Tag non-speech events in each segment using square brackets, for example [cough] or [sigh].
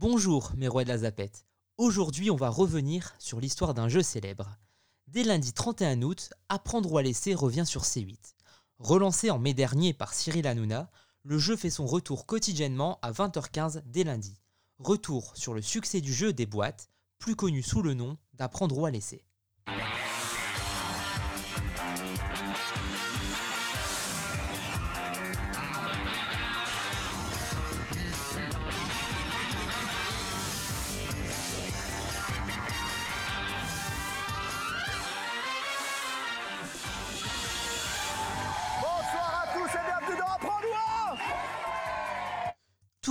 Bonjour mes rois de la zapette. Aujourd'hui on va revenir sur l'histoire d'un jeu célèbre. Dès lundi 31 août, Apprendre ou à laisser revient sur C8. Relancé en mai dernier par Cyril Hanouna, le jeu fait son retour quotidiennement à 20h15 dès lundi. Retour sur le succès du jeu des boîtes, plus connu sous le nom d'Apprendre ou à laisser.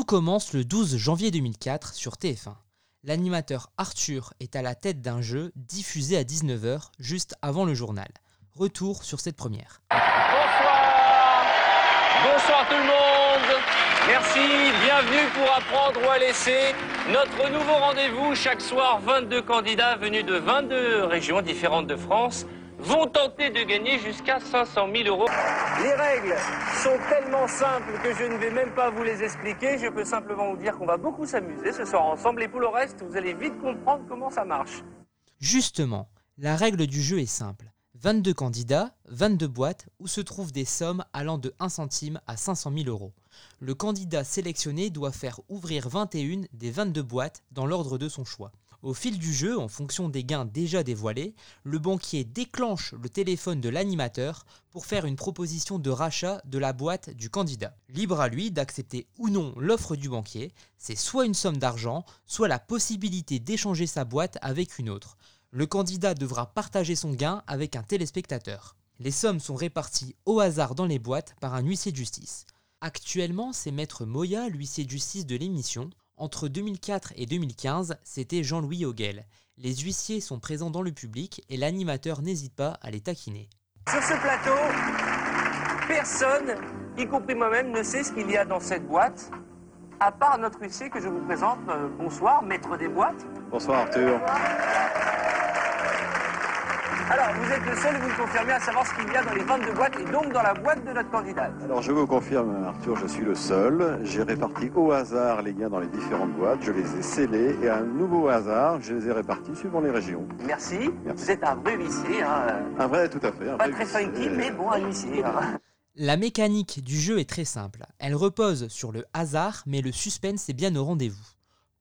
Commence le 12 janvier 2004 sur TF1. L'animateur Arthur est à la tête d'un jeu diffusé à 19h juste avant le journal. Retour sur cette première. Bonsoir Bonsoir tout le monde Merci, bienvenue pour apprendre ou à laisser. Notre nouveau rendez-vous, chaque soir, 22 candidats venus de 22 régions différentes de France vont tenter de gagner jusqu'à 500 000 euros. Les règles sont tellement simples que je ne vais même pas vous les expliquer. Je peux simplement vous dire qu'on va beaucoup s'amuser ce soir ensemble et pour le reste, vous allez vite comprendre comment ça marche. Justement, la règle du jeu est simple. 22 candidats, 22 boîtes où se trouvent des sommes allant de 1 centime à 500 000 euros. Le candidat sélectionné doit faire ouvrir 21 des 22 boîtes dans l'ordre de son choix. Au fil du jeu, en fonction des gains déjà dévoilés, le banquier déclenche le téléphone de l'animateur pour faire une proposition de rachat de la boîte du candidat. Libre à lui d'accepter ou non l'offre du banquier, c'est soit une somme d'argent, soit la possibilité d'échanger sa boîte avec une autre. Le candidat devra partager son gain avec un téléspectateur. Les sommes sont réparties au hasard dans les boîtes par un huissier de justice. Actuellement, c'est Maître Moya, l'huissier de justice de l'émission. Entre 2004 et 2015, c'était Jean-Louis Hoguel. Les huissiers sont présents dans le public et l'animateur n'hésite pas à les taquiner. Sur ce plateau, personne, y compris moi-même, ne sait ce qu'il y a dans cette boîte, à part notre huissier que je vous présente. Euh, bonsoir, maître des boîtes. Bonsoir Arthur. Alors, vous êtes le seul, vous me confirmez, à savoir ce qu'il y a dans les 22 boîtes et donc dans la boîte de notre candidate. Alors je vous confirme Arthur, je suis le seul. J'ai réparti au hasard les gains dans les différentes boîtes, je les ai scellés et à un nouveau hasard, je les ai répartis suivant les régions. Merci. Merci. Vous êtes un vrai huissier, hein. Un vrai, tout à fait. un Pas vrai très funky, mais bon, un huissier. hein. La mécanique du jeu est très simple. Elle repose sur le hasard, mais le suspense est bien au rendez-vous.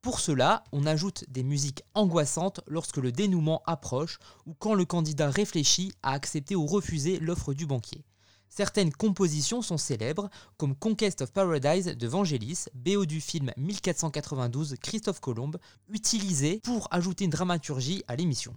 Pour cela, on ajoute des musiques angoissantes lorsque le dénouement approche ou quand le candidat réfléchit à accepter ou refuser l'offre du banquier. Certaines compositions sont célèbres, comme Conquest of Paradise de Vangelis, BO du film 1492 Christophe Colomb, utilisée pour ajouter une dramaturgie à l'émission.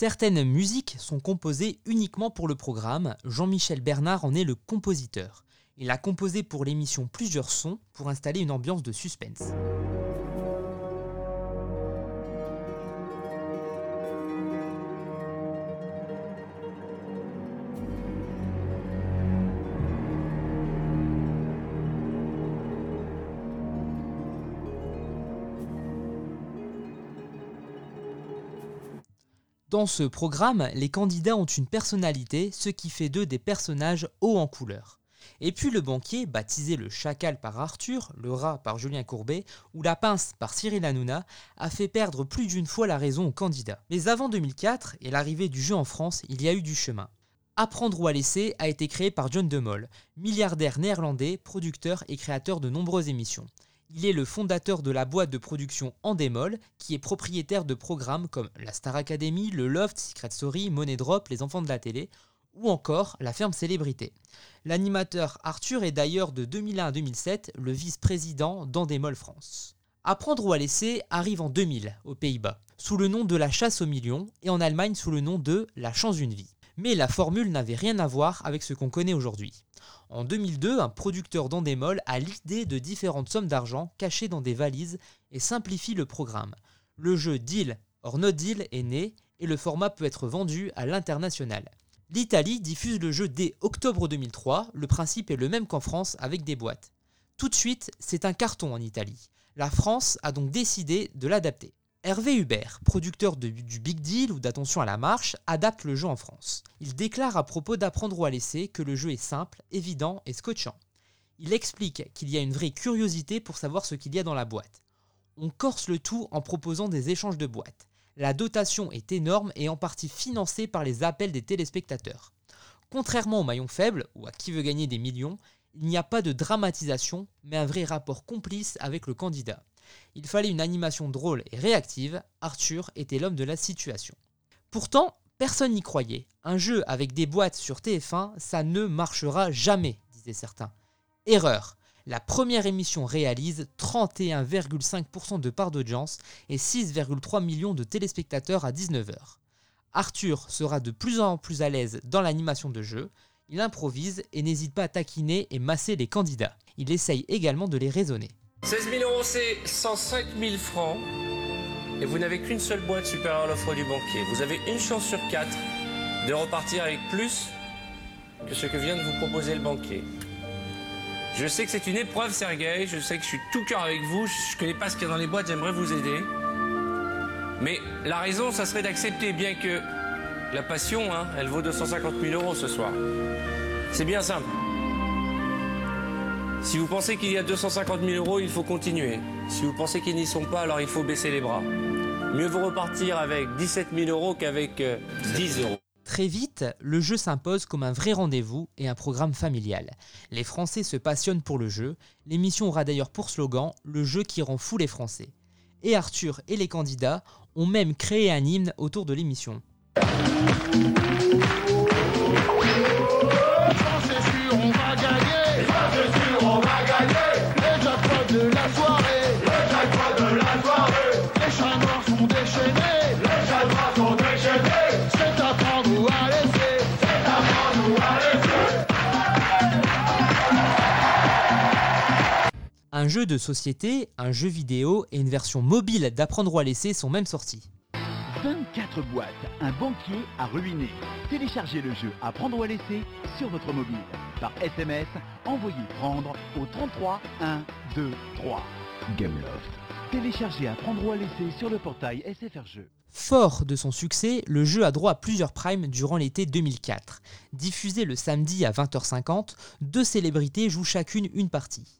Certaines musiques sont composées uniquement pour le programme, Jean-Michel Bernard en est le compositeur. Il a composé pour l'émission plusieurs sons pour installer une ambiance de suspense. Dans ce programme, les candidats ont une personnalité, ce qui fait d'eux des personnages hauts en couleur. Et puis le banquier, baptisé le chacal par Arthur, le rat par Julien Courbet ou la pince par Cyril Hanouna, a fait perdre plus d'une fois la raison aux candidats. Mais avant 2004 et l'arrivée du jeu en France, il y a eu du chemin. Apprendre ou à laisser a été créé par John de Mol, milliardaire néerlandais, producteur et créateur de nombreuses émissions. Il est le fondateur de la boîte de production Endemol, qui est propriétaire de programmes comme la Star Academy, le Loft, Secret Story, Money Drop, Les Enfants de la télé, ou encore la ferme Célébrité. L'animateur Arthur est d'ailleurs de 2001 à 2007 le vice-président d'Endemol France. Apprendre ou à laisser arrive en 2000 aux Pays-Bas, sous le nom de la chasse aux millions, et en Allemagne sous le nom de la chance d'une vie. Mais la formule n'avait rien à voir avec ce qu'on connaît aujourd'hui. En 2002, un producteur d'Endemol a l'idée de différentes sommes d'argent cachées dans des valises et simplifie le programme. Le jeu Deal or No Deal est né et le format peut être vendu à l'international. L'Italie diffuse le jeu dès octobre 2003, le principe est le même qu'en France avec des boîtes. Tout de suite, c'est un carton en Italie. La France a donc décidé de l'adapter. Hervé Hubert, producteur du Big Deal ou d'Attention à la marche, adapte le jeu en France. Il déclare à propos d'apprendre ou à laisser que le jeu est simple, évident et scotchant. Il explique qu'il y a une vraie curiosité pour savoir ce qu'il y a dans la boîte. On corse le tout en proposant des échanges de boîtes. La dotation est énorme et en partie financée par les appels des téléspectateurs. Contrairement au maillon faible, ou à qui veut gagner des millions, il n'y a pas de dramatisation, mais un vrai rapport complice avec le candidat. Il fallait une animation drôle et réactive, Arthur était l'homme de la situation. Pourtant, personne n'y croyait. Un jeu avec des boîtes sur TF1, ça ne marchera jamais, disaient certains. Erreur. La première émission réalise 31,5% de part d'audience et 6,3 millions de téléspectateurs à 19h. Arthur sera de plus en plus à l'aise dans l'animation de jeu, il improvise et n'hésite pas à taquiner et masser les candidats. Il essaye également de les raisonner. 16 000 euros, c'est 105 000 francs. Et vous n'avez qu'une seule boîte supérieure à l'offre du banquier. Vous avez une chance sur quatre de repartir avec plus que ce que vient de vous proposer le banquier. Je sais que c'est une épreuve, Sergei. Je sais que je suis tout cœur avec vous. Je ne connais pas ce qu'il y a dans les boîtes. J'aimerais vous aider. Mais la raison, ça serait d'accepter, bien que la passion, hein, elle vaut 250 000 euros ce soir. C'est bien simple. Si vous pensez qu'il y a 250 000 euros, il faut continuer. Si vous pensez qu'ils n'y sont pas, alors il faut baisser les bras. Mieux vaut repartir avec 17 000 euros qu'avec euh, 10 euros. Très vite, le jeu s'impose comme un vrai rendez-vous et un programme familial. Les Français se passionnent pour le jeu. L'émission aura d'ailleurs pour slogan Le jeu qui rend fou les Français. Et Arthur et les candidats ont même créé un hymne autour de l'émission. Un jeu de société, un jeu vidéo et une version mobile d'Apprendre ou à laisser sont même sortis. 24 boîtes, un banquier à ruiner. Téléchargez le jeu à prendre ou à laisser sur votre mobile. Par SMS, envoyez prendre au 33 1 2 3. Gameloft. Téléchargez à prendre ou à laisser sur le portail SFR Jeux. Fort de son succès, le jeu a droit à plusieurs primes durant l'été 2004. Diffusé le samedi à 20h50, deux célébrités jouent chacune une partie.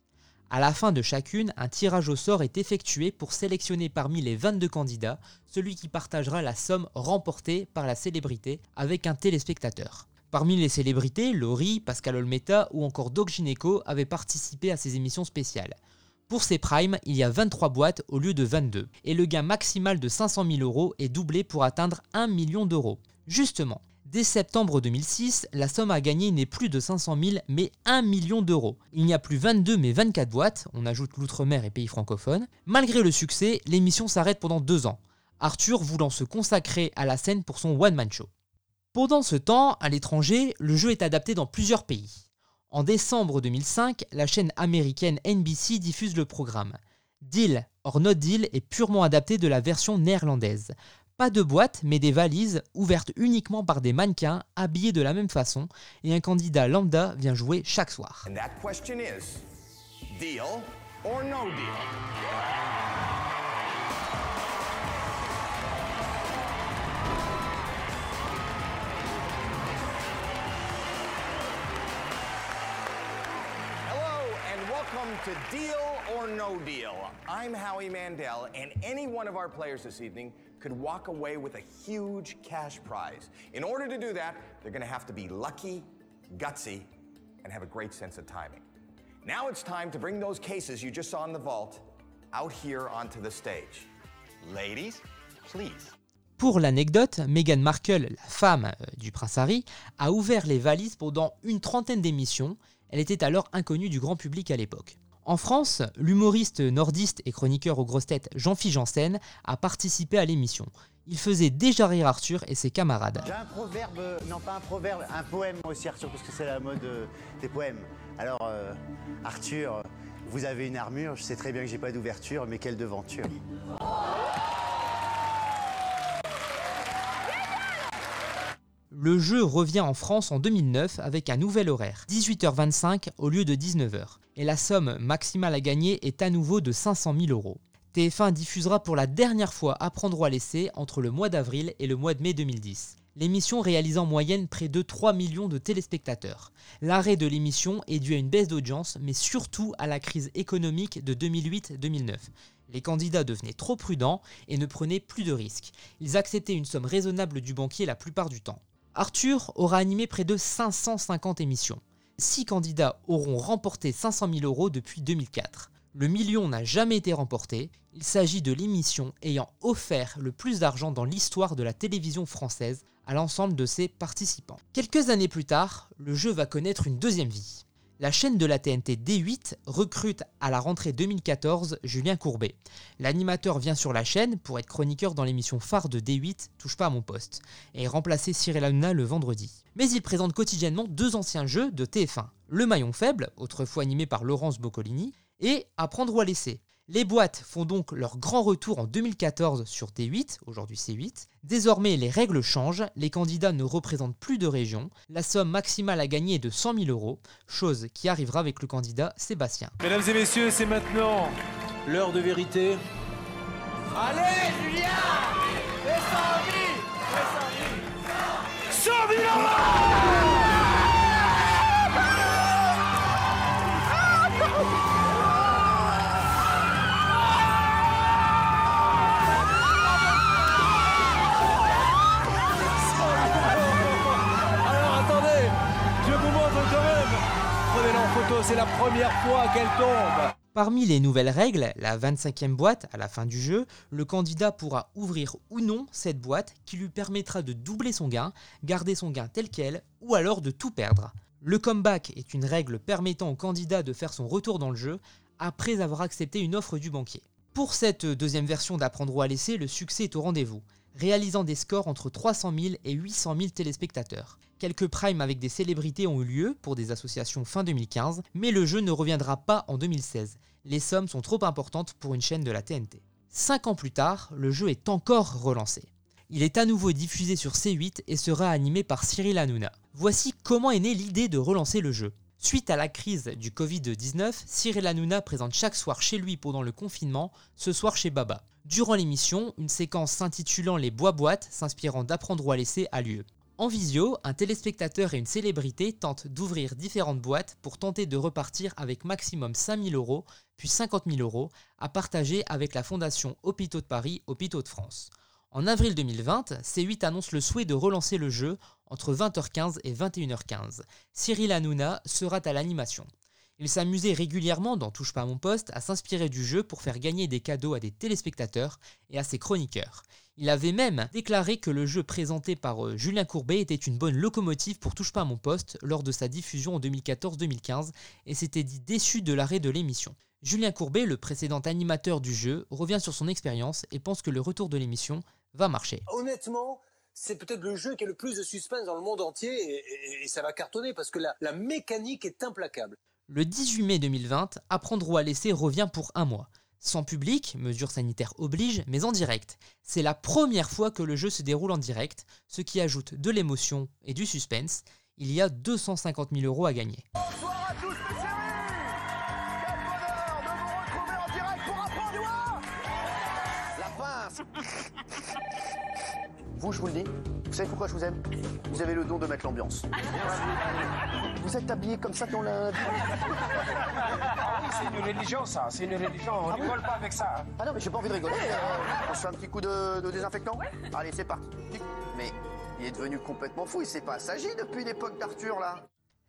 À la fin de chacune, un tirage au sort est effectué pour sélectionner parmi les 22 candidats celui qui partagera la somme remportée par la célébrité avec un téléspectateur. Parmi les célébrités, Laurie, Pascal Olmeta ou encore Doc Gineco avaient participé à ces émissions spéciales. Pour ces primes, il y a 23 boîtes au lieu de 22, et le gain maximal de 500 000 euros est doublé pour atteindre 1 million d'euros. Justement, dès septembre 2006, la somme à gagner n'est plus de 500 000 mais 1 million d'euros. Il n'y a plus 22 mais 24 boîtes, on ajoute l'outre-mer et pays francophones. Malgré le succès, l'émission s'arrête pendant deux ans, Arthur voulant se consacrer à la scène pour son one-man show. Pendant ce temps, à l'étranger, le jeu est adapté dans plusieurs pays. En décembre 2005, la chaîne américaine NBC diffuse le programme. Deal or No Deal est purement adapté de la version néerlandaise. Pas de boîte, mais des valises ouvertes uniquement par des mannequins habillés de la même façon, et un candidat lambda vient jouer chaque soir. And that question is deal or no deal? Welcome to Deal or No Deal. I'm Howie Mandel, and any one of our players this evening could walk away with a huge cash prize. In order to do that, they're going to have to be lucky, gutsy, and have a great sense of timing. Now it's time to bring those cases you just saw in the vault out here onto the stage. Ladies, please. Pour l'anecdote, Meghan Markle, la femme euh, du prince Harry, a ouvert les valises pendant une trentaine d'émissions. Elle était alors inconnue du grand public à l'époque. En France, l'humoriste nordiste et chroniqueur aux grosses têtes Jean-Philippe Janssen a participé à l'émission. Il faisait déjà rire Arthur et ses camarades. J'ai un proverbe, non pas un proverbe, un poème aussi Arthur, parce que c'est la mode euh, des poèmes. Alors euh, Arthur, vous avez une armure, je sais très bien que j'ai pas d'ouverture, mais quelle devanture. Le jeu revient en France en 2009 avec un nouvel horaire, 18h25 au lieu de 19h, et la somme maximale à gagner est à nouveau de 500 000 euros. TF1 diffusera pour la dernière fois Apprendre à laisser entre le mois d'avril et le mois de mai 2010. L'émission réalise en moyenne près de 3 millions de téléspectateurs. L'arrêt de l'émission est dû à une baisse d'audience, mais surtout à la crise économique de 2008-2009. Les candidats devenaient trop prudents et ne prenaient plus de risques. Ils acceptaient une somme raisonnable du banquier la plupart du temps. Arthur aura animé près de 550 émissions. Six candidats auront remporté 500 000 euros depuis 2004. Le million n'a jamais été remporté. Il s'agit de l'émission ayant offert le plus d'argent dans l'histoire de la télévision française à l'ensemble de ses participants. Quelques années plus tard, le jeu va connaître une deuxième vie la chaîne de la TNT D8 recrute à la rentrée 2014 Julien Courbet. L'animateur vient sur la chaîne pour être chroniqueur dans l'émission phare de D8 Touche pas à mon poste et remplacer Cyril Hanouna le vendredi. Mais il présente quotidiennement deux anciens jeux de TF1, Le Maillon Faible, autrefois animé par Laurence Boccolini, et Apprendre ou à laisser, les boîtes font donc leur grand retour en 2014 sur T8, aujourd'hui C8. Désormais, les règles changent, les candidats ne représentent plus de régions, la somme maximale à gagner est de 100 000 euros, chose qui arrivera avec le candidat Sébastien. Mesdames et messieurs, c'est maintenant l'heure de vérité. Allez, Julien Fais 100 000 100 000 euros c'est la première fois qu'elle tombe. Parmi les nouvelles règles, la 25e boîte, à la fin du jeu, le candidat pourra ouvrir ou non cette boîte qui lui permettra de doubler son gain, garder son gain tel quel, ou alors de tout perdre. Le comeback est une règle permettant au candidat de faire son retour dans le jeu après avoir accepté une offre du banquier. Pour cette deuxième version d'Apprendre ou à laisser, le succès est au rendez-vous réalisant des scores entre 300 000 et 800 000 téléspectateurs. Quelques primes avec des célébrités ont eu lieu pour des associations fin 2015, mais le jeu ne reviendra pas en 2016. Les sommes sont trop importantes pour une chaîne de la TNT. Cinq ans plus tard, le jeu est encore relancé. Il est à nouveau diffusé sur C8 et sera animé par Cyril Hanouna. Voici comment est née l'idée de relancer le jeu. Suite à la crise du Covid-19, Cyril Hanouna présente chaque soir chez lui pendant le confinement, ce soir chez Baba. Durant l'émission, une séquence s'intitulant Les bois-boîtes, s'inspirant d'apprendre ou à laisser, a lieu. En visio, un téléspectateur et une célébrité tentent d'ouvrir différentes boîtes pour tenter de repartir avec maximum 5000 euros, puis 50 000 euros, à partager avec la fondation Hôpitaux de Paris, Hôpitaux de France. En avril 2020, C8 annonce le souhait de relancer le jeu entre 20h15 et 21h15. Cyril Hanouna sera à l'animation. Il s'amusait régulièrement dans Touche pas à mon poste à s'inspirer du jeu pour faire gagner des cadeaux à des téléspectateurs et à ses chroniqueurs. Il avait même déclaré que le jeu présenté par euh, Julien Courbet était une bonne locomotive pour Touche pas à mon poste lors de sa diffusion en 2014-2015 et s'était dit déçu de l'arrêt de l'émission. Julien Courbet, le précédent animateur du jeu, revient sur son expérience et pense que le retour de l'émission va marcher. Honnêtement, c'est peut-être le jeu qui a le plus de suspense dans le monde entier et, ça va cartonner parce que la, mécanique est implacable. Le 18 mai 2020, Apprendre ou à laisser revient pour un mois. Sans public, mesures sanitaires obligent, mais en direct. C'est la première fois que le jeu se déroule en direct, ce qui ajoute de l'émotion et du suspense. Il y a 250 000 euros à gagner. Bonsoir à tous, Quel bonheur de vous retrouver en direct pour Apprendre La pince Vous, je vous le dis, vous savez pourquoi je vous aime Vous avez le don de mettre l'ambiance. Vous êtes habillé comme ça dans la... C'est une religion, ça. C'est une religion. On ne rigole pas avec ça. Ah non, mais j'ai pas envie de rigoler. Euh, on se fait un petit coup de, désinfectant Allez, c'est parti. Mais il est devenu complètement fou. Il s'est pas assagi depuis l'époque d'Arthur, là.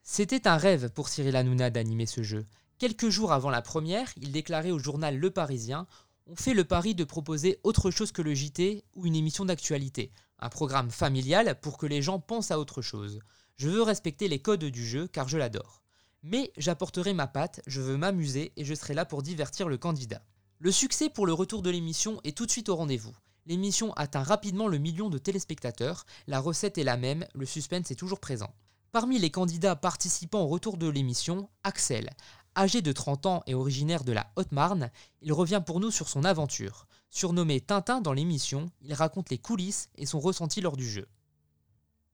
C'était un rêve pour Cyril Hanouna d'animer ce jeu. Quelques jours avant la première, il déclarait au journal Le Parisien on fait le pari de proposer autre chose que le JT ou une émission d'actualité, un programme familial pour que les gens pensent à autre chose. Je veux respecter les codes du jeu car je l'adore. Mais j'apporterai ma patte, je veux m'amuser et je serai là pour divertir le candidat. Le succès pour le retour de l'émission est tout de suite au rendez-vous. L'émission atteint rapidement le million de téléspectateurs, la recette est la même, le suspense est toujours présent. Parmi les candidats participant au retour de l'émission, Axel, Âgé de 30 ans et originaire de la Haute-Marne, il revient pour nous sur son aventure. Surnommé Tintin dans l'émission, il raconte les coulisses et son ressenti lors du jeu.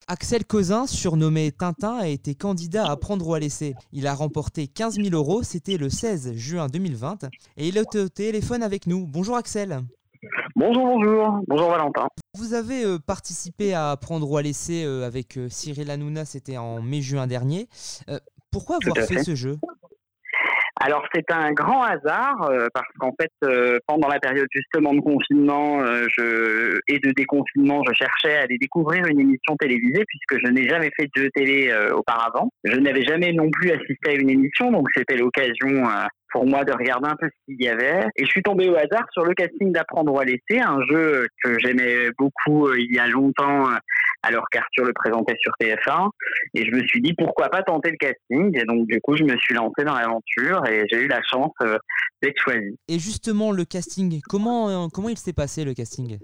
Axel Cozin, surnommé Tintin, a été candidat à prendre ou à laisser. Il a remporté 15 000 euros, c'était le 16 juin 2020, et il est au téléphone avec nous. Bonjour Axel. Bonjour, bonjour. Bonjour Valentin. Vous avez euh, participé à prendre ou à laisser euh, avec euh, Cyril Hanouna, c'était en mai-juin dernier. Pourquoi avoir fait. ce jeu? Alors c'est un grand hasard euh, parce qu'en fait euh, pendant la période justement de confinement euh, je, et de déconfinement, je cherchais à aller découvrir une émission télévisée puisque je n'ai jamais fait de jeu télé euh, auparavant. Je n'avais jamais non plus assisté à une émission donc c'était l'occasion euh, pour moi de regarder un peu ce qu'il y avait. Et je suis tombé au hasard sur le casting d'Apprendre à laisser, un jeu que j'aimais beaucoup euh, il y a longtemps euh, alors qu'Arthur le présentait sur TF1. Et je me suis dit pourquoi pas tenter le casting? Et donc du coup je me suis lancé dans l'aventure et j'ai eu la chance euh, d'être choisi. Et justement, le casting, comment, euh, comment il s'est passé le casting?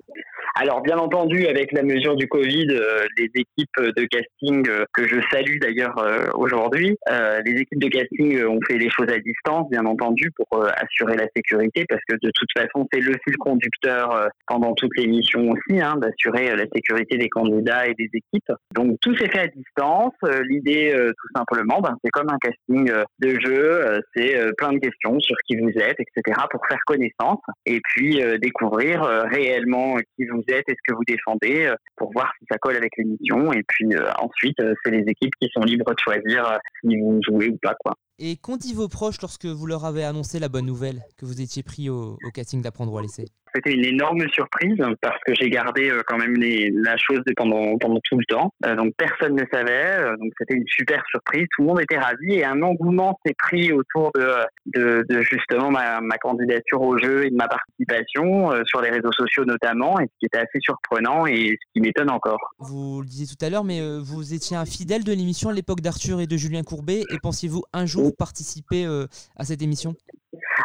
Alors bien entendu, avec la mesure du Covid, euh, les équipes de casting euh, que je salue d'ailleurs euh, aujourd'hui, euh, les équipes de casting euh, ont fait les choses à distance, bien entendu, pour euh, assurer la sécurité, parce que de toute façon, c'est le fil conducteur pendant toute l'émission aussi, hein, d'assurer la sécurité des candidats et des équipes. Donc tout s'est fait à distance. L'idée, tout simplement, ben, c'est comme un casting de jeu, c'est plein de questions sur qui vous êtes, etc., pour faire connaissance, et puis découvrir réellement qui vous êtes et ce que vous défendez, euh, pour voir si ça colle avec l'émission. Et puis euh, ensuite, euh, c'est les équipes qui sont libres de choisir si vous jouez ou pas, quoi. Et qu'ont dit vos proches lorsque vous leur avez annoncé la bonne nouvelle que vous étiez pris au, au casting d'apprendre ou à laisser C'était une énorme surprise parce que j'ai gardé euh, quand même les, la chose pendant, pendant tout le temps. Euh, donc personne ne savait. euh, donc c'était une super surprise. Tout le monde était ravi et un engouement s'est pris autour de, de, de justement ma, ma candidature au jeu et de ma participation euh, sur les réseaux sociaux notamment. Et ce qui était assez surprenant et ce qui m'étonne encore. Vous le disiez tout à l'heure, mais vous étiez un fidèle de l'émission à l'époque d'Arthur et de Julien Courbet, et pensiez-vous un jour participer euh, à cette émission?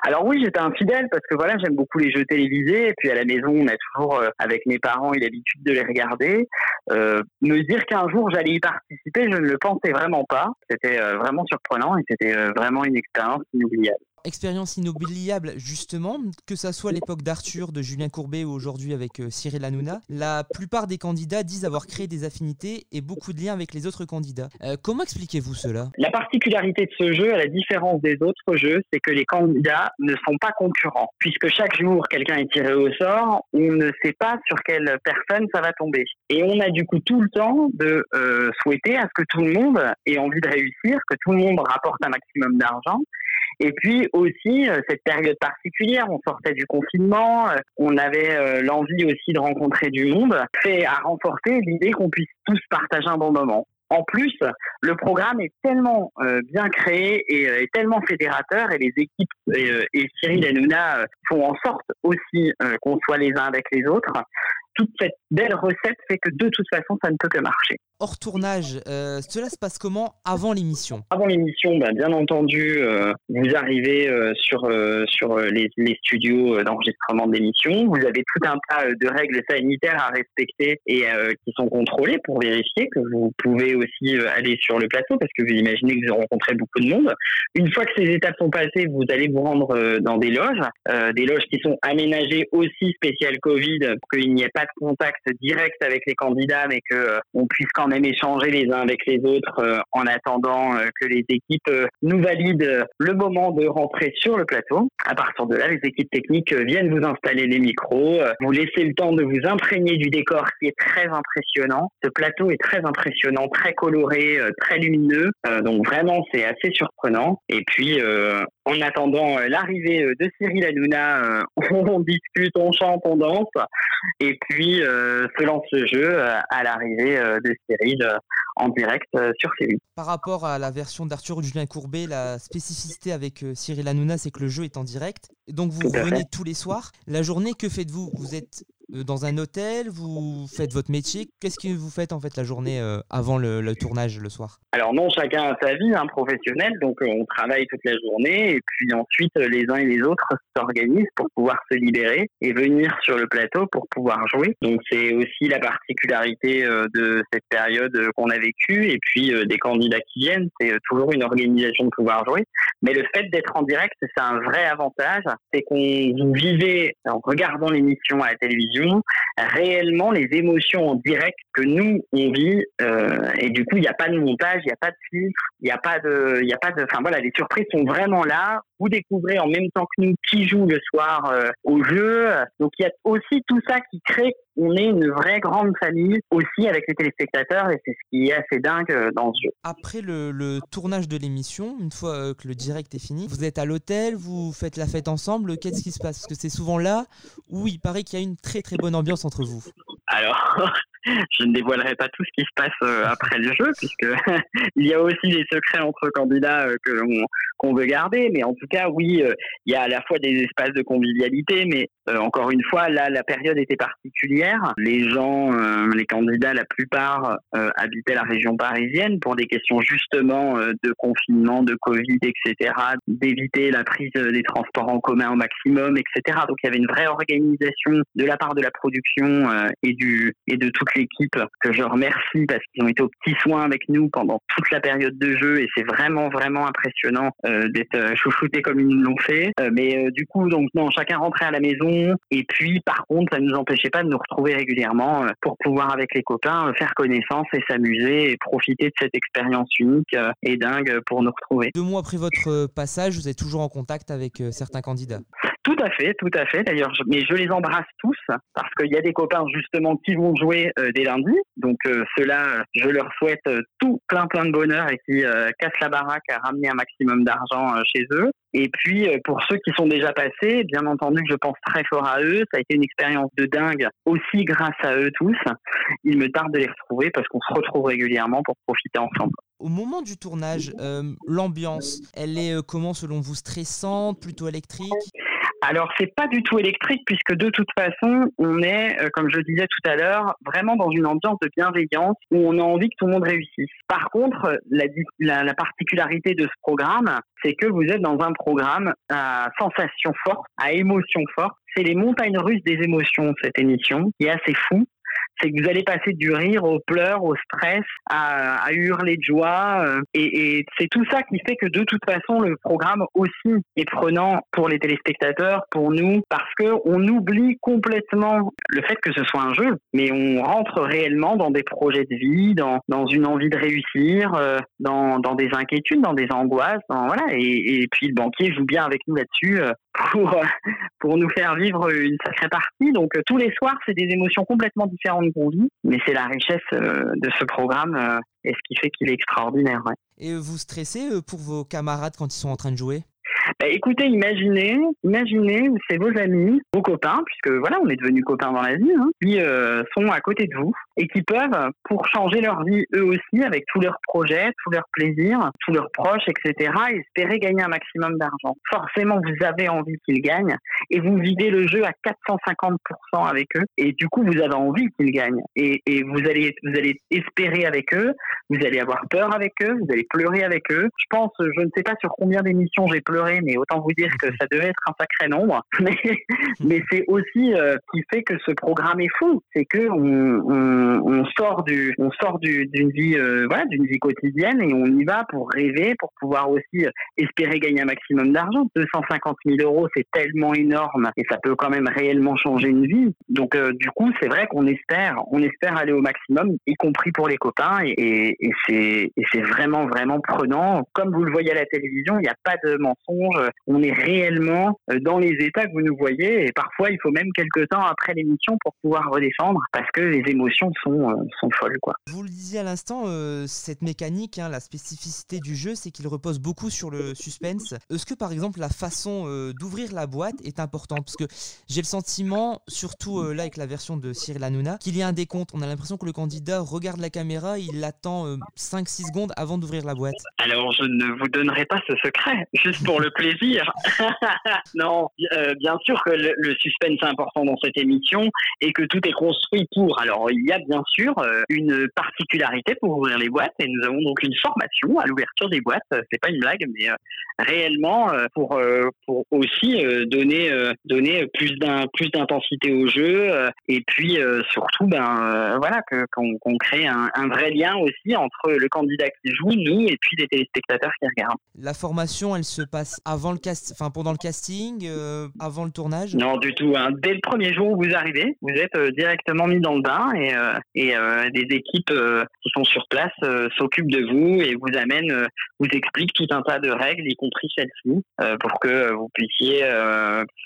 Alors oui, j'étais un fidèle parce que voilà, j'aime beaucoup les jeux télévisés. Et puis à la maison, on a toujours, euh, avec mes parents, eu l'habitude de les regarder. Euh, me dire qu'un jour j'allais y participer, je ne le pensais vraiment pas. C'était vraiment surprenant et c'était vraiment une expérience inoubliable. Expérience inoubliable, justement, que ça soit à l'époque d'Arthur, de Julien Courbet ou aujourd'hui avec euh, Cyril Hanouna, la plupart des candidats disent avoir créé des affinités et beaucoup de liens avec les autres candidats. Euh, comment expliquez-vous cela? La particularité de ce jeu, à la différence des autres jeux, c'est que les candidats ne sont pas concurrents. Puisque chaque jour, quelqu'un est tiré au sort, on ne sait pas sur quelle personne ça va tomber. Et on a du coup tout le temps de euh, souhaiter à ce que tout le monde ait envie de réussir, que tout le monde rapporte un maximum d'argent. Et puis aussi, euh, cette période particulière, on sortait du confinement, euh, on avait euh, l'envie aussi de rencontrer du monde, fait à renforcer l'idée qu'on puisse tous partager un bon moment. En plus, le programme est tellement euh, bien créé et euh, tellement fédérateur et les équipes euh, et Cyril Hanouna euh, font en sorte aussi qu'on soit les uns avec les autres. Toute cette belle recette fait que de toute façon, ça ne peut que marcher. Hors tournage, euh, cela se passe comment avant l'émission? Avant l'émission, ben, bien entendu, euh, vous arrivez euh, sur, sur les, les studios d'enregistrement d'émissions. Vous avez tout un tas de règles sanitaires à respecter et qui sont contrôlées pour vérifier que vous pouvez aussi aller sur le plateau parce que vous imaginez que vous rencontrez beaucoup de monde. Une fois que ces étapes sont passées, vous allez vous rendre dans des loges, des loges qui sont aménagées aussi spéciales Covid pour qu'il n'y ait pas contact direct avec les candidats, mais que euh, on puisse quand même échanger les uns avec les autres euh, en attendant euh, que les équipes nous valident le moment de rentrer sur le plateau. À partir de là, les équipes techniques viennent vous installer les micros, vous laissez le temps de vous imprégner du décor qui est très impressionnant. Ce plateau est très impressionnant, très coloré, très lumineux, donc vraiment c'est assez surprenant. Et puis en attendant euh, l'arrivée euh, de Cyril Hanouna, euh, [laughs] on discute, on chante, on danse, et puis se lance le jeu à l'arrivée de Cyril en direct sur C8. Par rapport à la version d'Arthur Julien Courbet, la spécificité avec Cyril Hanouna, c'est que le jeu est en direct. Donc vous revenez tous les soirs. La journée, que faites-vous? Vous êtes dans un hôtel Vous faites votre métier. Qu'est-ce que vous faites en fait la journée euh, avant le, tournage le soir? Alors non, chacun a sa vie hein, professionnelle, donc euh, on travaille toute la journée et puis ensuite euh, les uns et les autres s'organisent pour pouvoir se libérer et venir sur le plateau pour pouvoir jouer. Donc c'est aussi la particularité euh, de cette période euh, qu'on a vécue et puis euh, des candidats qui viennent, c'est euh, toujours une organisation de pouvoir jouer. Mais le fait d'être en direct, c'est un vrai avantage, c'est qu'on vous vivez en regardant l'émission à la télévision réellement les émotions en direct que nous on vit euh, et du coup il n'y a pas de montage, il n'y a pas de filtre, il n'y a pas de, il a pas de, enfin voilà, les surprises sont vraiment là. Vous découvrez en même temps que nous qui joue le soir euh, au jeu. Donc il y a aussi tout ça qui crée on est une vraie grande famille aussi avec les téléspectateurs et c'est ce qui est assez dingue euh, dans ce jeu. Après le, le tournage de l'émission, une fois euh, que le direct est fini, vous êtes à l'hôtel, vous faites la fête ensemble, qu'est-ce qui se passe? Parce que c'est souvent là où il paraît qu'il y a une très très bonne ambiance entre vous. Alors, [laughs] je ne dévoilerai pas tout ce qui se passe euh, après le jeu, puisque [laughs] il y a aussi des secrets entre candidats euh, qu'on veut garder. Mais en tout cas, oui, euh, il y a à la fois des espaces de convivialité, mais encore une fois, là, la période était particulière. Les gens, les candidats, la plupart habitaient la région parisienne pour des questions justement de confinement, de Covid, etc., d'éviter la prise des transports en commun au maximum, etc. Donc il y avait une vraie organisation de la part de la production et du et de toute l'équipe que je remercie parce qu'ils ont été aux petits soins avec nous pendant toute la période de jeu et c'est vraiment vraiment impressionnant euh, d'être euh, chouchoutés comme ils nous l'ont fait. Euh, mais euh, du coup donc non chacun rentrait à la maison et puis par contre ça ne nous empêchait pas de nous retrouver régulièrement pour pouvoir avec les copains faire connaissance et s'amuser et profiter de cette expérience unique et dingue pour nous retrouver. Deux mois après votre passage, vous êtes toujours en contact avec certains candidats? Tout à fait, tout à fait. D'ailleurs, mais je les embrasse tous parce qu'il y a des copains justement qui vont jouer euh, dès lundi. Donc euh, ceux-là, je leur souhaite euh, tout plein plein de bonheur et qui euh, cassent la baraque à ramener un maximum d'argent chez eux. Et puis pour ceux qui sont déjà passés, bien entendu, je pense très fort à eux. Ça a été une expérience de dingue aussi grâce à eux tous. Il me tarde de les retrouver parce qu'on se retrouve régulièrement pour profiter ensemble. Au moment du tournage, l'ambiance, elle est comment selon vous Stressante, plutôt électrique? Alors, c'est pas du tout électrique puisque de toute façon, on est, euh, comme je disais tout à l'heure, vraiment dans une ambiance de bienveillance où on a envie que tout le monde réussisse. Par contre, la, la, la particularité de ce programme, c'est que vous êtes dans un programme à sensation forte, à émotion forte. C'est les montagnes russes des émotions, cette émission, qui est assez fou c'est que vous allez passer du rire au pleur, au stress, à, à hurler de joie. euh, et et c'est tout ça qui fait que de toute façon, le programme aussi est prenant pour les téléspectateurs, pour nous, parce que on oublie complètement le fait que ce soit un jeu, mais on rentre réellement dans des projets de vie, dans, dans une envie de réussir, euh, dans, dans des inquiétudes, dans des angoisses. Dans, voilà. et, et puis le banquier joue bien avec nous là-dessus. euh, pour, [laughs] pour nous faire vivre une sacrée partie. Donc tous les soirs, c'est des émotions complètement différentes mais c'est la richesse euh, de ce programme euh, et ce qui fait qu'il est extraordinaire. Et vous stressez euh, pour vos camarades quand ils sont en train de jouer? Bah, écoutez, imaginez, imaginez, c'est vos amis, vos copains, puisque voilà, on est devenus copains dans la vie, hein, qui euh, sont à côté de vous et qui peuvent, pour changer leur vie eux aussi, avec tous leurs projets, tous leurs plaisirs, tous leurs proches, etc., espérer gagner un maximum d'argent. Forcément, vous avez envie qu'ils gagnent et vous vivez le jeu à 450% avec eux et du coup, vous avez envie qu'ils gagnent et, et vous allez, vous allez espérer avec eux, vous allez avoir peur avec eux, vous allez pleurer avec eux. Je pense, je ne sais pas sur combien d'émissions j'ai pleuré, mais autant vous dire que ça devait être un sacré nombre. [laughs] Mais, mais c'est aussi euh, qui fait que ce programme est fou, c'est que on, on, on sort du, on sort du- d'une vie, euh, voilà, d'une vie quotidienne et on y va pour rêver, pour pouvoir aussi euh, espérer gagner un maximum d'argent. 250 000 euros, c'est tellement énorme et ça peut quand même réellement changer une vie. Donc euh, du coup, c'est vrai qu'on espère, on espère aller au maximum, y compris pour les copains et, et, et c'est et c'est vraiment vraiment prenant. Comme vous le voyez à la télévision, il n'y a pas de mensonge. On est réellement euh, dans les états que vous nous voyez et parfois il faut même quelques temps après l'émission pour pouvoir redescendre parce que les émotions sont euh, sont folles quoi. Vous le disiez à l'instant, euh, cette mécanique, hein, la spécificité du jeu, c'est qu'il repose beaucoup sur le suspense. Est-ce que par exemple la façon euh, d'ouvrir la boîte est importante? Parce que j'ai le sentiment, surtout euh, là avec la version de Cyril Hanouna, qu'il y a un décompte. On a l'impression que le candidat regarde la caméra, il attend euh, 5-6 secondes avant d'ouvrir la boîte. Alors, je ne vous donnerai pas ce secret, juste pour le plaisir. [laughs] non, euh, bien sûr que le, suspense est important dans cette émission et que tout est construit pour. Alors, il y a bien sûr euh, une particularité pour ouvrir les boîtes et nous avons donc une formation à l'ouverture des boîtes. Euh, C'est pas une blague, mais réellement pour pour aussi donner donner plus d'un plus d'intensité au jeu et puis surtout ben voilà que qu'on qu'on crée un, un vrai lien aussi entre le candidat qui joue, nous et puis les téléspectateurs qui regardent. La formation, elle se passe avant le cast, enfin pendant le casting, euh, avant le tournage? Non, du tout. hein. Dès le premier jour où vous arrivez, vous êtes euh, directement mis dans le bain et, euh, et des équipes qui sont sur place s'occupent de vous et vous amènent, vous expliquent tout un tas de règles, y compris celle-ci, pour que vous puissiez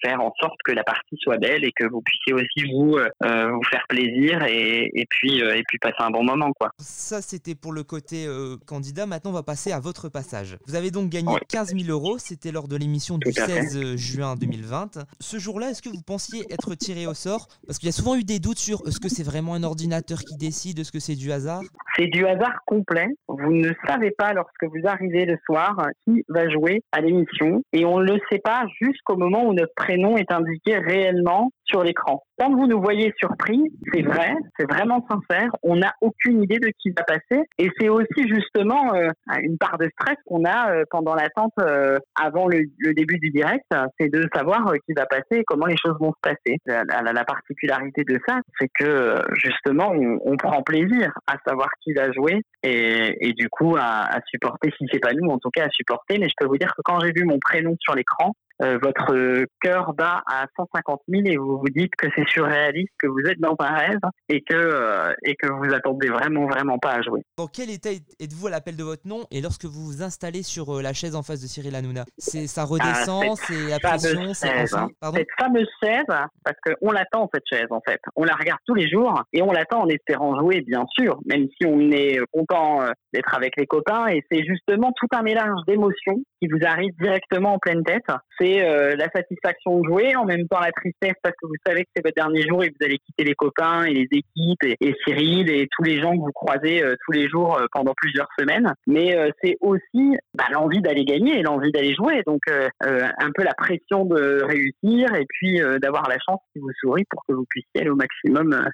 faire en sorte que la partie soit belle et que vous puissiez aussi vous vous faire plaisir et, et puis et puis passer un bon moment, quoi. Ça, c'était pour le côté candidat. Maintenant, on va passer à votre passage. Vous avez donc gagné 15 000 euros. C'était lors de l'émission du Tout à fait. 16 juin 2020. Ce jour-là, est-ce que vous pensiez être tiré au sort? Parce qu'il y a souvent eu des doutes sur est-ce que c'est vraiment un ordinateur qui décide, est-ce que c'est du hasard? C'est du hasard complet. Vous ne savez pas lorsque vous arrivez le soir qui va jouer à l'émission et on ne le sait pas jusqu'au moment où notre prénom est indiqué réellement l'écran. Quand vous nous voyez surpris, c'est vrai, c'est vraiment sincère, on n'a aucune idée de qui va passer et c'est aussi justement euh, une part de stress qu'on a euh, pendant l'attente euh, avant le, début du direct, c'est de savoir qui va passer et comment les choses vont se passer. La, la- la particularité de ça, c'est que justement on, prend plaisir à savoir qui va jouer et, du coup à, à supporter, si c'est pas nous en tout cas à supporter, mais je peux vous dire que quand j'ai vu mon prénom sur l'écran, votre euh, cœur bat à 150 000 et vous vous dites que c'est surréaliste, que vous êtes dans un rêve et que, euh, et que vous attendez vraiment, vraiment pas à jouer. Dans quel état êtes-vous à l'appel de votre nom et lorsque vous vous installez sur euh, la chaise en face de Cyril Hanouna C'est ça redescend, Ah, c'est la pression, c'est cette fameuse chaise, parce qu'on l'attend cette chaise en fait. On la regarde tous les jours et on l'attend en espérant jouer, bien sûr, même si on est content d'être avec les copains. Et c'est justement tout un mélange d'émotions qui vous arrive directement en pleine tête. C'est euh, la satisfaction de jouer, en même temps la tristesse parce que vous savez que c'est votre dernier jour et que vous allez quitter les copains et les équipes et, Cyril et tous les gens que vous croisez euh, tous les jours euh, pendant plusieurs semaines. Mais euh, c'est aussi bah, l'envie d'aller gagner l'envie d'aller jouer. Donc un peu la pression de réussir et puis d'avoir la chance qui vous sourit pour que vous puissiez aller au maximum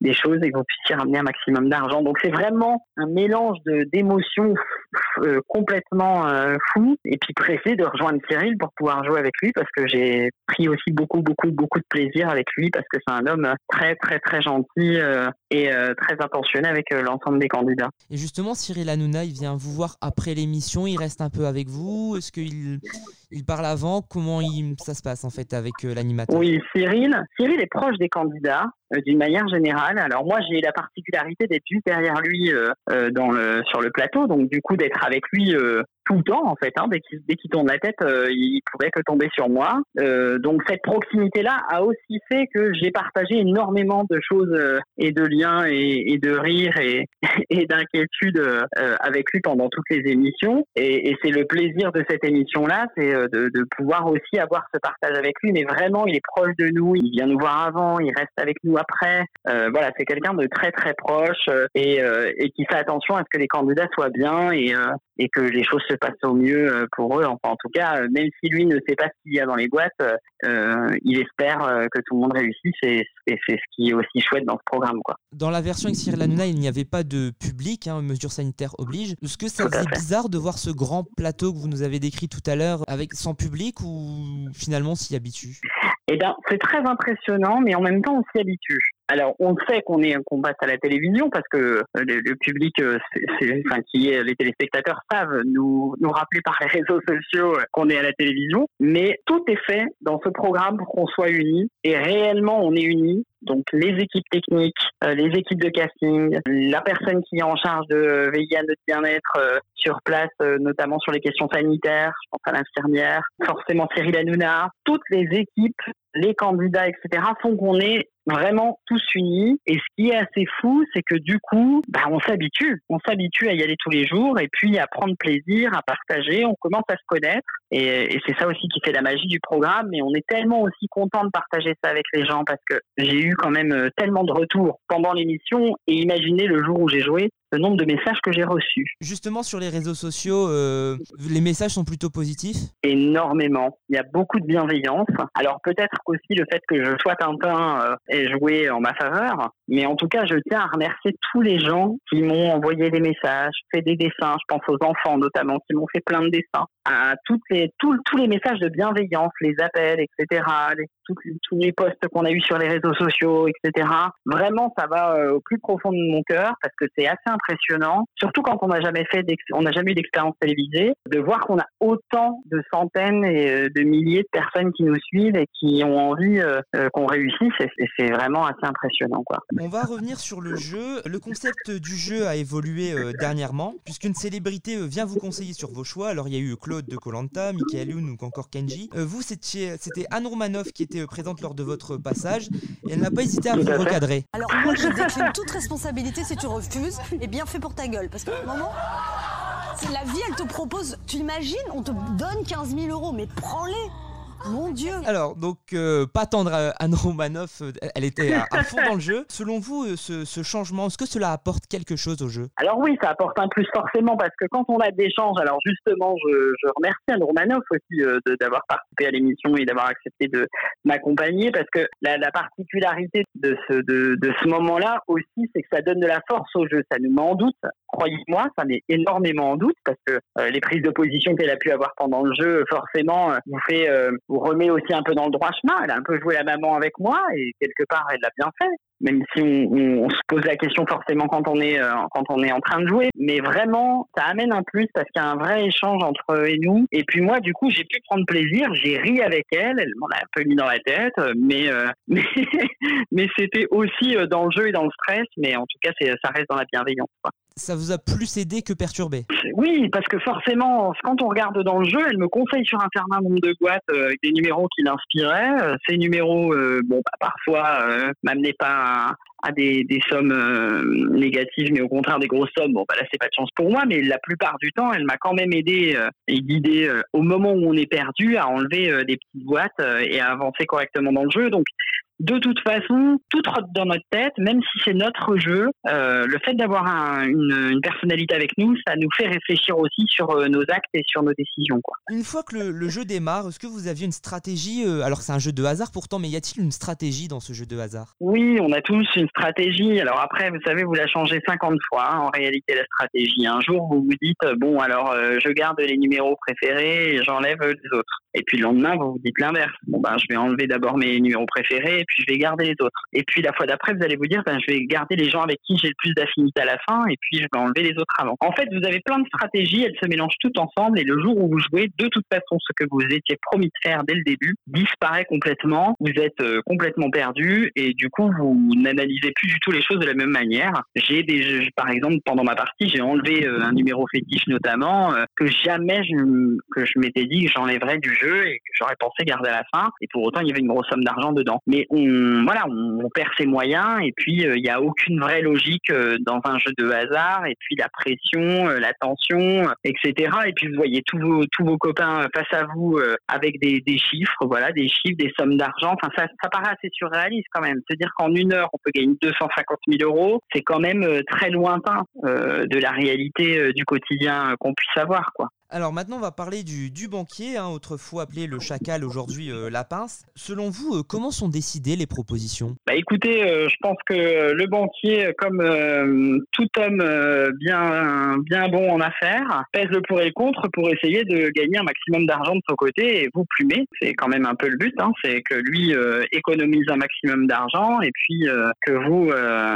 des choses et que vous puissiez ramener un maximum d'argent. Donc c'est vraiment un mélange d'émotions euh, complètement euh, fou et puis pressé de rejoindre Cyril pour pouvoir jouer avec lui parce que j'ai pris aussi beaucoup beaucoup beaucoup de plaisir avec lui parce que c'est un homme très très très gentil euh, et euh, très attentionné avec l'ensemble des candidats. Et justement, Cyril Hanouna, il vient vous voir après l'émission, il reste un peu avec vous Est-ce qu'il il parle avant? Comment il, ça se passe en fait avec l'animateur? Oui, Cyril. Cyril est proche des candidats d'une manière générale. Alors moi, j'ai la particularité d'être juste derrière lui euh, euh, dans le sur le plateau, donc du coup d'être avec lui euh, tout le temps en fait. Hein, dès qu'il tourne la tête, euh, il pouvait que tomber sur moi. Euh, donc cette proximité-là a aussi fait que j'ai partagé énormément de choses euh, et de liens et, de rires et, [laughs] et d'inquiétudes euh, avec lui pendant toutes les émissions. Et, c'est le plaisir de cette émission-là, c'est de, pouvoir aussi avoir ce partage avec lui. Mais vraiment, il est proche de nous. Il vient nous voir avant, il reste avec nous après. Voilà, c'est quelqu'un de très très proche et, qui fait attention à ce que les candidats soient bien et que les choses se passent au mieux euh, pour eux. Enfin, en tout cas, euh, même si lui ne sait pas ce qu'il y a dans les boîtes, euh, il espère que tout le monde réussisse et, et c'est ce qui est aussi chouette dans ce programme, quoi. Dans la version avec Cyril Hanouna, il n'y avait pas de public, hein, mesures sanitaires oblige. Est-ce que ça Tout faisait bizarre de voir ce grand plateau que vous nous avez décrit tout à l'heure avec sans public ou finalement s'y habitue? Eh bien, c'est très impressionnant, mais en même temps, on s'y habitue. Alors, on sait qu'on est qu'on passe à la télévision parce que euh, le, le public, euh, c'est- enfin, qui est les téléspectateurs savent nous nous rappeler par les [laughs] réseaux sociaux euh, qu'on est à la télévision. Mais tout est fait dans ce programme pour qu'on soit unis et réellement on est unis. Donc les équipes techniques, euh, les équipes de casting, la personne qui est en charge de veiller à notre bien-être euh, sur place, euh, notamment sur les questions sanitaires, je pense à l'infirmière, forcément Cyril Hanouna, toutes les équipes, les candidats, etc., font qu'on est vraiment tous unis. Et ce qui est assez fou, c'est que du coup, bah, on s'habitue. On s'habitue à y aller tous les jours et puis à prendre plaisir, à partager. On commence à se connaître. Et, et c'est ça aussi qui fait la magie du programme. Mais on est tellement aussi content de partager ça avec les gens parce que j'ai eu quand même euh, tellement de retours pendant l'émission. Et imaginez le jour où j'ai joué, le nombre de messages que j'ai reçus. Justement, sur les réseaux sociaux, euh, les messages sont plutôt positifs? Énormément. Il y a beaucoup de bienveillance. Alors peut-être aussi le fait que je sois Tintin euh, ait joué en ma faveur, mais en tout cas, je tiens à remercier tous les gens qui m'ont envoyé des messages, fait des dessins. Je pense aux enfants notamment qui m'ont fait plein de dessins. À toutes les, tous, tous les messages de bienveillance, les appels, etc., les, tous, tous les posts qu'on a eu sur les réseaux sociaux, etc. Vraiment, ça va euh, au plus profond de mon cœur parce que c'est assez impressionnant, surtout quand on n'a jamais fait, on n'a jamais eu d'expérience télévisée, de voir qu'on a autant de centaines et euh, de milliers de personnes qui nous suivent et qui ont envie euh, qu'on réussisse. Et c'est vraiment assez impressionnant, quoi. On va revenir sur le jeu. Le concept du jeu a évolué dernièrement, puisqu'une célébrité vient vous conseiller sur vos choix. Alors il y a eu Claude de Colanta, Michael Youn ou encore Kenji. vous, c'était Anne Romanoff qui était présente lors de votre passage et elle n'a pas hésité à vous recadrer. Alors moi, je décline toute responsabilité si tu refuses et bien fait pour ta gueule. Parce que, moment, la vie, elle te propose. Tu imagines, on te donne 15 000 euros, mais prends-les. Mon Dieu Alors, donc, euh, pas tendre à Anne Romanoff, euh, elle était à, fond dans le jeu. Selon vous, euh, ce, changement, est-ce que cela apporte quelque chose au jeu? Alors oui, ça apporte un plus forcément, parce que quand on a des échanges, alors justement, je, remercie Anne Romanoff aussi d'avoir participé à l'émission et d'avoir accepté de m'accompagner, parce que la, particularité de ce, de, de ce moment-là aussi, c'est que ça donne de la force au jeu, ça nous met en doute. Croyez-moi, ça met énormément en doute, parce que les prises de position qu'elle a pu avoir pendant le jeu, forcément, vous fait vous remet aussi un peu dans le droit chemin. Elle a un peu joué la maman avec moi et quelque part elle l'a bien fait. Même si on, se pose la question forcément quand on est euh, quand on est en train de jouer, mais vraiment ça amène un plus parce qu'il y a un vrai échange entre eux et nous. Et puis moi du coup j'ai pu prendre plaisir, j'ai ri avec elle, elle m'en a un peu mis dans la tête, mais euh, [laughs] mais, c'était aussi euh, dans le jeu et dans le stress, mais en tout cas ça reste dans la bienveillance. Ça vous a plus aidé que perturbé Oui, parce que forcément, quand on regarde dans le jeu, elle me conseille sur un certain nombre de boîtes euh, avec des numéros qui l'inspiraient. Euh, ces numéros, euh, bon, bah, parfois, m'amenaient pas à, des, sommes négatives, mais au contraire des grosses sommes. Bon, bah, là, c'est pas de chance pour moi, mais la plupart du temps, elle m'a quand même aidé et guidé au moment où on est perdu à enlever des petites boîtes et à avancer correctement dans le jeu. Donc, de toute façon, tout trotte dans notre tête, même si c'est notre jeu. Euh, le fait d'avoir une, personnalité avec nous, ça nous fait réfléchir aussi sur euh, nos actes et sur nos décisions. Quoi. Une fois que le, jeu démarre, est-ce que vous aviez une stratégie euh, Alors c'est un jeu de hasard pourtant, mais y a-t-il une stratégie dans ce jeu de hasard? Oui, on a tous une stratégie. Alors après, vous savez, vous la changez 50 fois hein, en réalité la stratégie. Un jour, vous vous dites, bon, alors je garde les numéros préférés et j'enlève les autres. Et puis le lendemain, vous vous dites l'inverse. Bon, ben, je vais enlever d'abord mes numéros préférés puis je vais garder les autres. Et puis la fois d'après, vous allez vous dire, ben, je vais garder les gens avec qui j'ai le plus d'affinité à la fin, et puis je vais enlever les autres avant. En fait, vous avez plein de stratégies, elles se mélangent toutes ensemble, et le jour où vous jouez, de toute façon, ce que vous étiez promis de faire dès le début disparaît complètement. Vous êtes euh, complètement perdu, et du coup, vous n'analysez plus du tout les choses de la même manière. J'ai des, par exemple, pendant ma partie, j'ai enlevé euh, un numéro fétiche notamment euh, que jamais je, que je m'étais dit que j'enlèverais du jeu et que j'aurais pensé garder à la fin. Et pour autant, il y avait une grosse somme d'argent dedans. Mais on voilà, on, perd ses moyens et puis il euh, n'y a aucune vraie logique euh, dans un jeu de hasard et puis la pression, euh, la tension, etc. Et puis vous voyez tous vos vos copains face à vous avec des, chiffres, voilà, des chiffres, des sommes d'argent. Enfin, ça, ça paraît assez surréaliste quand même. Se dire qu'en une heure on peut gagner 250 000 euros, c'est quand même très lointain de la réalité du quotidien qu'on puisse avoir, quoi. Alors maintenant, on va parler du, banquier, hein, autrefois appelé le chacal, aujourd'hui euh, la pince. Selon vous, euh, comment sont décidées les propositions? Bah Écoutez, euh, je pense que le banquier, comme tout homme bien, bien bon en affaires, pèse le pour et le contre pour essayer de gagner un maximum d'argent de son côté et vous plumer. C'est quand même un peu le but, hein, c'est que lui économise un maximum d'argent et puis que vous,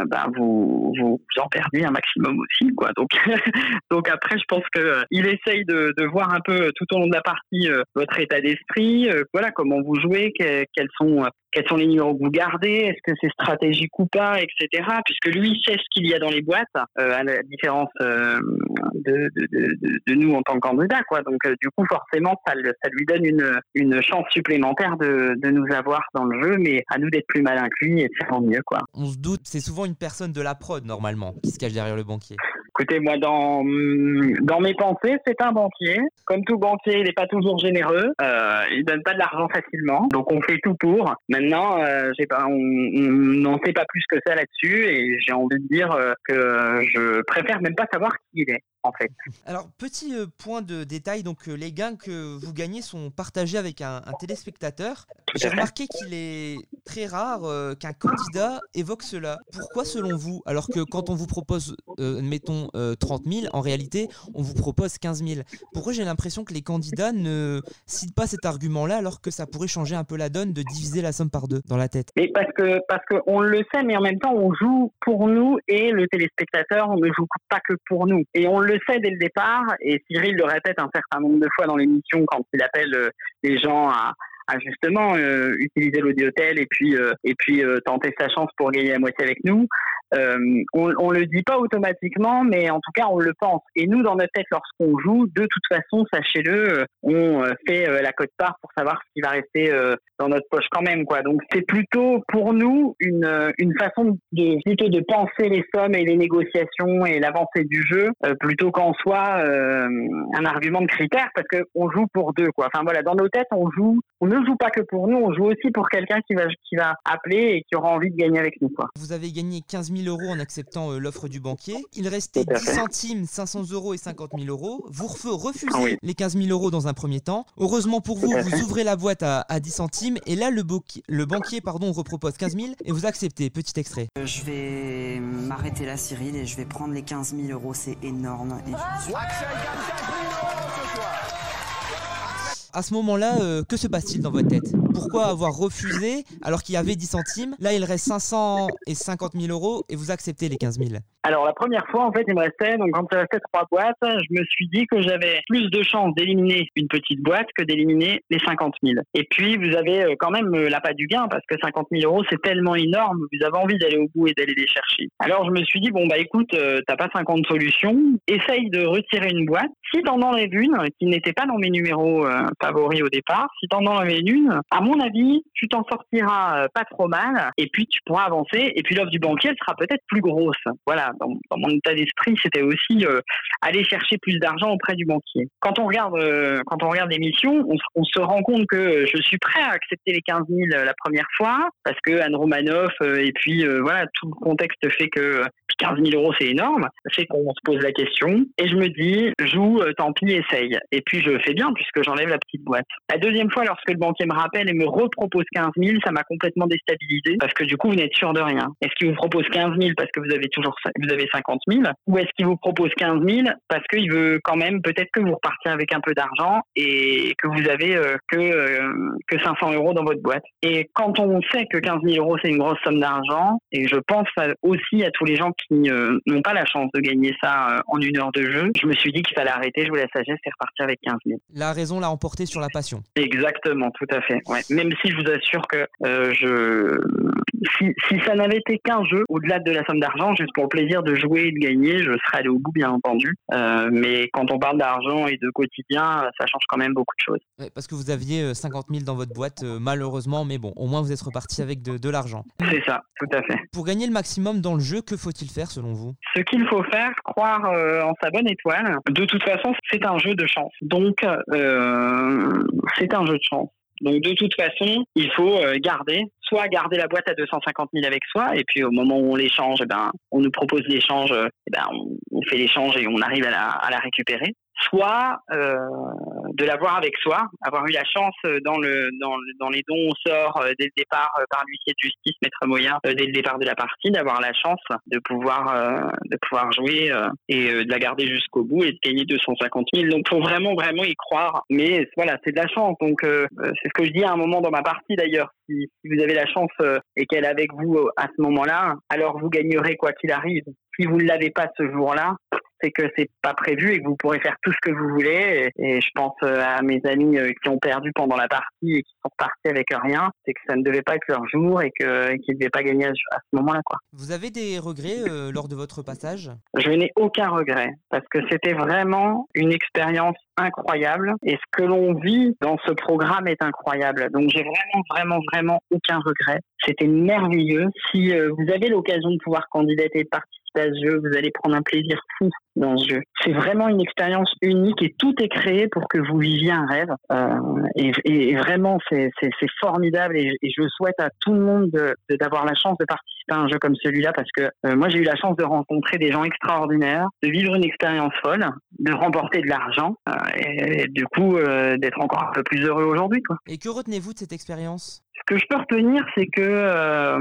bah, vous, vous, en perdiez un maximum aussi. Quoi. Donc, [laughs] donc après, je pense qu'il essaye de de, voir un peu tout au long de la partie euh, votre état d'esprit, euh, voilà comment vous jouez, quels sont quels sont les numéros que vous gardez, est-ce que c'est stratégique ou pas, etc. Puisque lui sait ce qu'il y a dans les boîtes, euh, à la différence de, nous en tant que candidat, quoi. Donc du coup forcément ça, lui donne une, une chance supplémentaire de, nous avoir dans le jeu, mais à nous d'être plus malin que lui et de faire mieux, quoi. On se doute, c'est souvent une personne de la prod normalement qui se cache derrière le banquier. Écoutez, moi, dans, dans mes pensées, c'est un banquier. Comme tout banquier, il n'est pas toujours généreux. Euh, il donne pas de l'argent facilement. Donc, on fait tout pour. Maintenant, euh, on n'en sait pas plus que ça là-dessus. Et j'ai envie de dire euh, que je préfère même pas savoir qui il est en fait. Alors, petit euh, point de détail, donc les gains que vous gagnez sont partagés avec un téléspectateur. J'ai remarqué qu'il est très rare euh, qu'un candidat évoque cela. Pourquoi selon vous Alors que quand on vous propose, euh, euh, 30 000, en réalité, on vous propose 15 000. Pourquoi j'ai l'impression que les candidats ne citent pas cet argument-là alors que ça pourrait changer un peu la donne de diviser la somme par deux dans la tête? Mais parce que parce qu'on le sait, mais en même temps, on joue pour nous et le téléspectateur, on ne joue pas que pour nous. Et on le sait dès le départ, et Cyril le répète un certain nombre de fois dans l'émission quand il appelle euh, les gens à, justement euh, utiliser l'audiotel et puis euh, et puis euh, tenter sa chance pour gagner la moitié avec nous. On, on le dit pas automatiquement, mais en tout cas on le pense. Et nous, dans notre tête, lorsqu'on joue, de toute façon, sachez-le, on fait la cote part pour savoir ce qui va rester dans notre poche quand même, quoi. Donc c'est plutôt pour nous une une façon de plutôt de penser les sommes et les négociations et l'avancée du jeu plutôt qu'en euh, un argument de critère, parce que on joue pour deux, quoi. Enfin voilà, dans nos têtes, on joue, on ne joue pas que pour nous, on joue aussi pour quelqu'un qui va qui va appeler et qui aura envie de gagner avec nous, quoi. Vous avez gagné 15 000 euros en acceptant euh, l'offre du banquier. Il restait Tout à 10 fait. centimes, 500 euros et 50 000 euros. Vous refusez oui. les 15 000 euros dans un premier temps. Heureusement pour vous, vous ouvrez la boîte à, à 10 centimes et là, le, banquier pardon, repropose 15 000 et vous acceptez. Petit extrait. Euh, Je vais m'arrêter là, Cyril, et je vais prendre les 15 000 euros. C'est énorme. Et je suis- À ce moment-là, euh, que se passe-t-il dans votre tête? Pourquoi avoir refusé alors qu'il y avait 10 centimes? Là, il reste 500 et 50 000 euros et vous acceptez les 15 000. Alors la première fois, en fait, il me restait, donc quand il restait trois boîtes, je me suis dit que j'avais plus de chances d'éliminer une petite boîte que d'éliminer les 50 000. Et puis vous avez euh, quand même euh, l'appât du gain parce que 50 000 euros c'est tellement énorme, vous avez envie d'aller au bout et d'aller les chercher. Alors je me suis dit bon bah écoute, t'as pas 50 solutions, essaye de retirer une boîte. Si t'en enlèves une qui n'était pas dans mes numéros favoris au départ, si t'en enlèves une, à mon avis, tu t'en sortiras euh, pas trop mal. Et puis tu pourras avancer. Et puis l'offre du banquier elle sera peut-être plus grosse. Voilà, dans, mon état d'esprit, c'était aussi euh, aller chercher plus d'argent auprès du banquier. Quand on regarde, euh, quand on regarde l'émission, on, on se rend compte que je suis prêt à accepter les 15 000 la première fois. Parce que Anne Romanoff et puis voilà tout le contexte fait que 15 000 euros c'est énorme, fait qu'on se pose la question. Et je me dis joue, tant pis, essaye. Et puis je fais bien puisque j'enlève la petite boîte. La deuxième fois, lorsque le banquier me rappelle et me repropose 15 000, ça m'a complètement déstabilisé parce que du coup vous n'êtes sûr de rien. Est-ce qu'il vous propose 15 000 parce que vous avez toujours vous avez 50 000 ou est-ce qu'il vous propose 15 000 parce qu'il veut quand même peut-être que vous repartiez avec un peu d'argent et que vous avez euh, que euh, que 500 euros dans votre boîte? Et quand on sait que 15 000 euros c'est une grosse somme d'argent, et je pense aussi à tous les gens qui euh, n'ont pas la chance de gagner ça en une heure de jeu, je me suis dit qu'il fallait arrêter, jouer la sagesse et repartir avec 15 000. La raison l'a emporté sur la passion. Exactement, tout à fait. Ouais. Même si je vous assure que euh, je, si, si ça n'avait été qu'un jeu, au-delà de la somme d'argent, juste pour le plaisir de jouer et de gagner, je serais allé au bout, bien entendu. Euh, mais quand on parle d'argent et de quotidien, ça change quand même beaucoup de choses. Ouais, parce que vous aviez euh, 50 000 dans votre boîte, euh, malheureusement, mais bon, au moins vous êtes reparti avec de, de l'argent. C'est ça, tout à fait. Pour gagner le maximum dans le jeu, que faut-il faire selon vous? Ce qu'il faut faire, croire euh, en sa bonne étoile. De toute façon, c'est un jeu de chance. Donc, euh, c'est un jeu de chance. Donc, de toute façon, il faut euh, garder, soit garder la boîte à 250 000 avec soi, et puis au moment où on l'échange, eh ben, on nous propose l'échange, euh, eh ben, on, fait l'échange et on arrive à la, récupérer. Soit euh, de l'avoir avec soi, avoir eu la chance euh, dans le dans, le- dans les dons au sort dès le départ par l'huissier de justice Maître Moyen dès le départ de la partie, d'avoir la chance de pouvoir de pouvoir jouer et de la garder jusqu'au bout et de gagner 250 000. Donc faut vraiment vraiment y croire. Mais voilà, c'est de la chance. Donc c'est ce que je dis à un moment dans ma partie d'ailleurs. Si, vous avez la chance euh, et qu'elle est avec vous euh, à ce moment-là, alors vous gagnerez quoi qu'il arrive. Si vous ne l'avez pas ce jour-là, c'est que c'est pas prévu et que vous pourrez faire tout ce que vous voulez. Et, et je pense euh, à mes amis euh, qui ont perdu pendant la partie et qui sont repartis avec rien, c'est que ça ne devait pas être leur jour et que- qu'ils ne devaient pas gagner à, ce- à ce moment-là. quoi. Vous avez des regrets euh, lors de votre passage? Je n'ai aucun regret parce que c'était vraiment une expérience incroyable et ce que l'on vit dans ce programme est incroyable. Donc j'ai vraiment, vraiment, vraiment aucun regret. C'était merveilleux. Si euh, vous avez l'occasion de pouvoir candidater et de participer ce jeu. Vous allez prendre un plaisir fou dans ce jeu. C'est vraiment une expérience unique et tout est créé pour que vous viviez un rêve. Euh, et, vraiment, c'est formidable et, je souhaite à tout le monde de- de- d'avoir la chance de participer à un jeu comme celui-là parce que euh, moi, j'ai eu la chance de rencontrer des gens extraordinaires, de vivre une expérience folle, de remporter de l'argent euh, et, et du coup d'être encore un peu plus heureux aujourd'hui. Et que retenez-vous de cette expérience? Ce que je peux retenir, c'est que euh,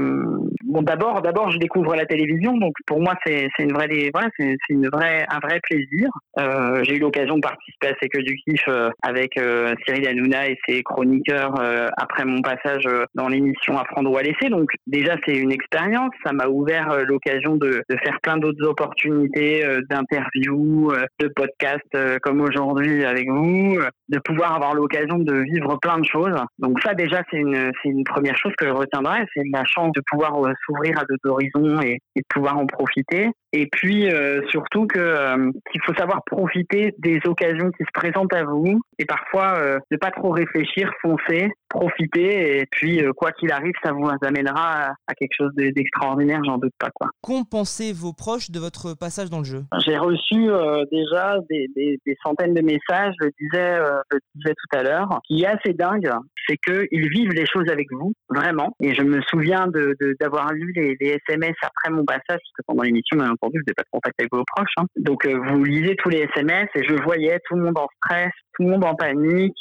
bon, d'abord, d'abord, je découvre la télévision, donc pour moi, c'est c'est une vraie, voilà, c'est une vraie, un vrai plaisir. Euh, J'ai eu l'occasion de participer à C'est que du kiff euh, avec Cyril Hanouna et ses chroniqueurs après mon passage dans l'émission Apprendre ou à laisser. Donc déjà, c'est une expérience. Ça m'a ouvert l'occasion de, de faire plein d'autres opportunités d'interviews, de podcasts comme aujourd'hui avec vous, de pouvoir avoir l'occasion de vivre plein de choses. Donc ça déjà c'est une c'est une première chose que je retiendrai, c'est la chance de pouvoir euh, s'ouvrir à d'autres horizons et, et de pouvoir en profiter. Et puis euh, surtout que euh, qu'il faut savoir profiter des occasions qui se présentent à vous et parfois euh, ne pas trop réfléchir, foncer, profiter et puis euh, quoi qu'il arrive, ça vous amènera à, à quelque chose de- d'extraordinaire, j'en doute pas quoi. Qu'ont pensé vos proches de votre passage dans le jeu? J'ai reçu euh, déjà des, des- des centaines de messages, je le disais, euh, je le disais tout à l'heure. Ce qui est assez dingue, c'est qu'ils vivent les choses avec vous, vraiment. Et je me souviens de- de- d'avoir lu les, les SMS après mon passage, parce que pendant l'émission, bien entendu, vous n'avez pas de contact avec vos proches. hein. Donc vous lisez tous les SMS et je voyais tout le monde en stress, tout le monde en panique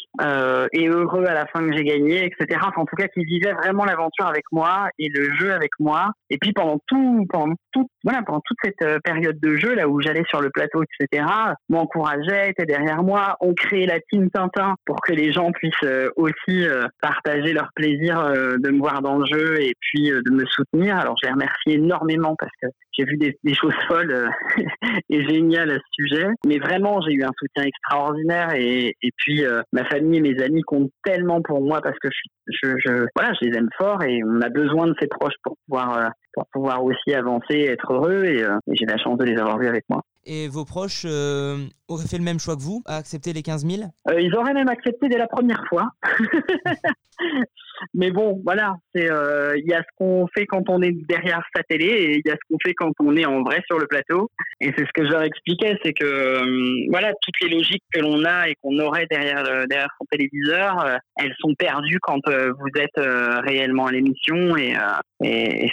et heureux à la fin que j'ai gagné, etc. Enfin, en tout cas, qui vivaient vraiment l'aventure avec moi et le jeu avec moi. Et puis pendant tout, pendant tout, voilà, pendant toute cette euh, période de jeu là où j'allais sur le plateau, etc. M'encourageaient, étaient derrière moi. On créé la team Tintin pour que les gens puissent euh, aussi euh, partager leur plaisir de me voir dans le jeu et puis de me soutenir. Alors je les remercie énormément parce que j'ai vu des, choses folles [laughs] et géniales à ce sujet. Mais vraiment, j'ai eu un soutien extraordinaire et, puis ma famille et mes amis comptent tellement pour moi parce que je, je, je- voilà, je les aime fort et on a besoin de ses proches pour pouvoir, euh, pour pouvoir aussi avancer, être heureux et, euh, et j'ai la chance de les avoir vus avec moi. Et vos proches euh, auraient fait le même choix que vous, à accepter les 15 000 Euh, ils auraient même accepté dès la première fois. [laughs] Mais bon, voilà, euh, il y a ce qu'on fait quand on est derrière sa télé et il y a ce qu'on fait quand on est en vrai sur le plateau. Et c'est ce que je leur expliquais, c'est que voilà, toutes les logiques que l'on a et qu'on aurait derrière derrière son téléviseur, elles sont perdues quand vous êtes réellement à l'émission et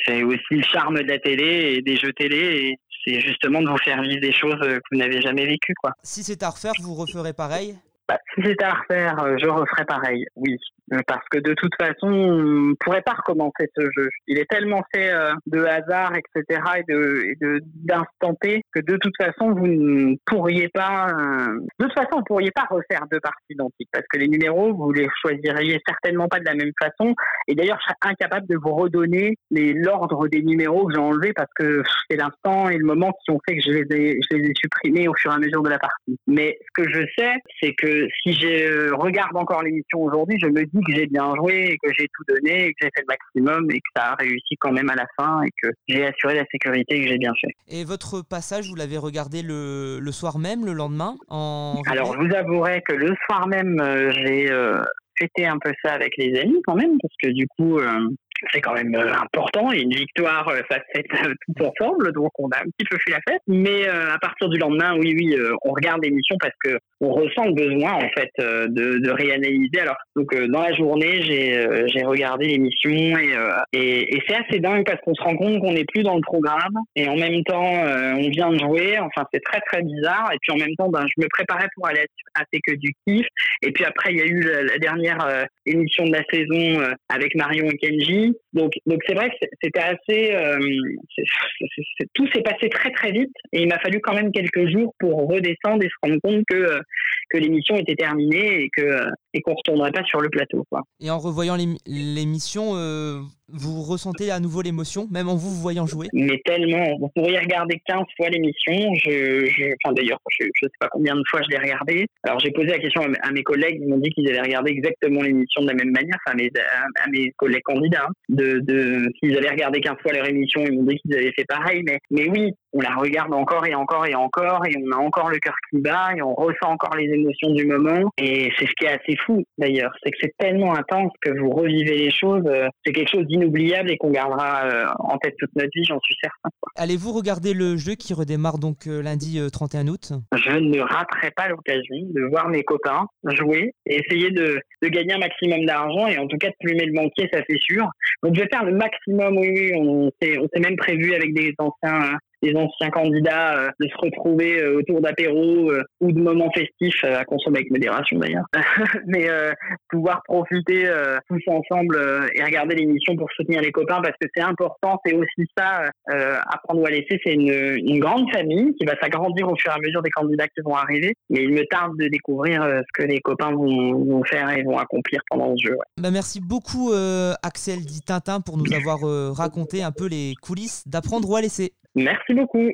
c'est aussi le charme de la télé et des jeux télé. C'est justement de vous faire vivre des choses euh, que vous n'avez jamais vécues, quoi. Si c'est à refaire, vous referez pareil? Bah, si c'était à refaire, euh, je referais pareil, oui. Euh, Parce que de toute façon, on ne pourrait pas recommencer ce jeu. Il est tellement fait euh, de hasard, etc., et de d'instant T, que de toute façon, vous ne pourriez pas... euh, De toute façon, vous pourriez pas refaire deux parties identiques, parce que les numéros, vous les choisiriez certainement pas de la même façon. Et d'ailleurs, je serais incapable de vous redonner l'ordre des numéros que j'ai enlevés, parce que c'est l'instant et le moment qui ont fait que je les ai, je les ai supprimés au fur et à mesure de la partie. Mais ce que je sais, c'est que si je regarde encore l'émission aujourd'hui, je me dis que j'ai bien joué et que j'ai tout donné et que j'ai fait le maximum et que ça a réussi quand même à la fin et que j'ai assuré la sécurité et que j'ai bien fait. Et votre passage, vous l'avez regardé le, le soir même, le lendemain en Alors, je vous avouerai que le soir même, euh, j'ai euh, fêté un peu ça avec les amis quand même, parce que du coup, euh, c'est quand même important et une victoire, ça se euh, tout ensemble, donc on a un petit peu fait la fête. Mais à partir du lendemain, oui, oui, on regarde l'émission parce que on ressent le besoin en fait euh, de, de réanalyser. Alors, donc euh, dans la journée, j'ai euh, j'ai regardé l'émission et, et, et c'est assez dingue parce qu'on se rend compte qu'on n'est plus dans le programme et en même temps, on vient de jouer. Enfin, c'est très très bizarre. Et puis en même temps, ben, je me préparais pour aller à C'est que du kiff. Et puis après, il y a eu la, la dernière émission de la saison avec Marion et Kenji. Donc, c'est vrai que c'était assez. euh, tout s'est passé très très vite et il m'a fallu quand même quelques jours pour redescendre et se rendre compte que euh, que l'émission était terminée et que et qu'on retournerait pas sur le plateau, quoi. Et en revoyant l'ém- l'émission, euh, vous ressentez à nouveau l'émotion, même en vous voyant jouer? Mais tellement, vous pourriez regarder 15 fois l'émission. Je, je, enfin d'ailleurs, je, je sais pas combien de fois je l'ai regardé. Alors j'ai posé la question à mes, à mes collègues, ils m'ont dit qu'ils avaient regardé exactement l'émission de la même manière, enfin à mes, à, à mes collègues candidats, hein. de, de s'ils avaient regardé 15 fois leur émission, ils m'ont dit qu'ils avaient fait pareil. Mais, mais oui, on la regarde encore et encore et encore, et on a encore le cœur qui bat, et on ressent encore les émotions du moment. Et c'est ce qui est assez fou d'ailleurs, c'est que c'est tellement intense que vous revivez les choses. euh, C'est quelque chose d'inoubliable et qu'on gardera euh, en tête toute notre vie, j'en suis certain. Allez-vous regarder le jeu qui redémarre donc euh, lundi euh, 31 août? Je ne raterai pas l'occasion de voir mes copains jouer et essayer de, de gagner un maximum d'argent et en tout cas de plumer le banquier, ça c'est sûr. Donc je vais faire le maximum, oui, oui. On s'est même prévu avec des anciens, des anciens candidats euh, de se retrouver euh, autour d'apéros euh, ou de moments festifs à consommer avec modération d'ailleurs. [laughs] Mais pouvoir profiter tous ensemble et regarder l'émission pour soutenir les copains parce que c'est important. C'est aussi ça, apprendre ou à laisser. C'est une, grande famille qui va s'agrandir au fur et à mesure des candidats qui vont arriver. Mais il me tarde de découvrir ce que les copains vont, faire et vont accomplir pendant ce jeu. Bah, merci beaucoup Axel dit Tintin pour nous avoir raconté un peu les coulisses d'apprendre ou à laisser. Merci beaucoup.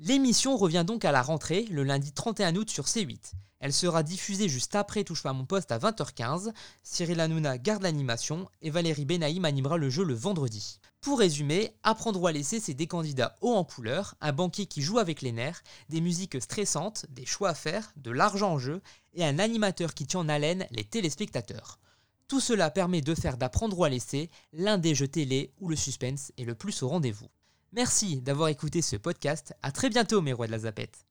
L'émission revient donc à la rentrée le lundi 31 août sur C8. Elle sera diffusée juste après Touche pas à mon poste à 20h15. Cyril Hanouna garde l'animation et Valérie Benaïm animera le jeu le vendredi. Pour résumer, Apprendre à laisser, c'est des candidats hauts en couleur, un banquier qui joue avec les nerfs, des musiques stressantes, des choix à faire, de l'argent en jeu et un animateur qui tient en haleine les téléspectateurs. Tout cela permet de faire d'Apprendre ou à laisser l'un des jeux télé où le suspense est le plus au rendez-vous. Merci d'avoir écouté ce podcast. À très bientôt, mes rois de la zapette.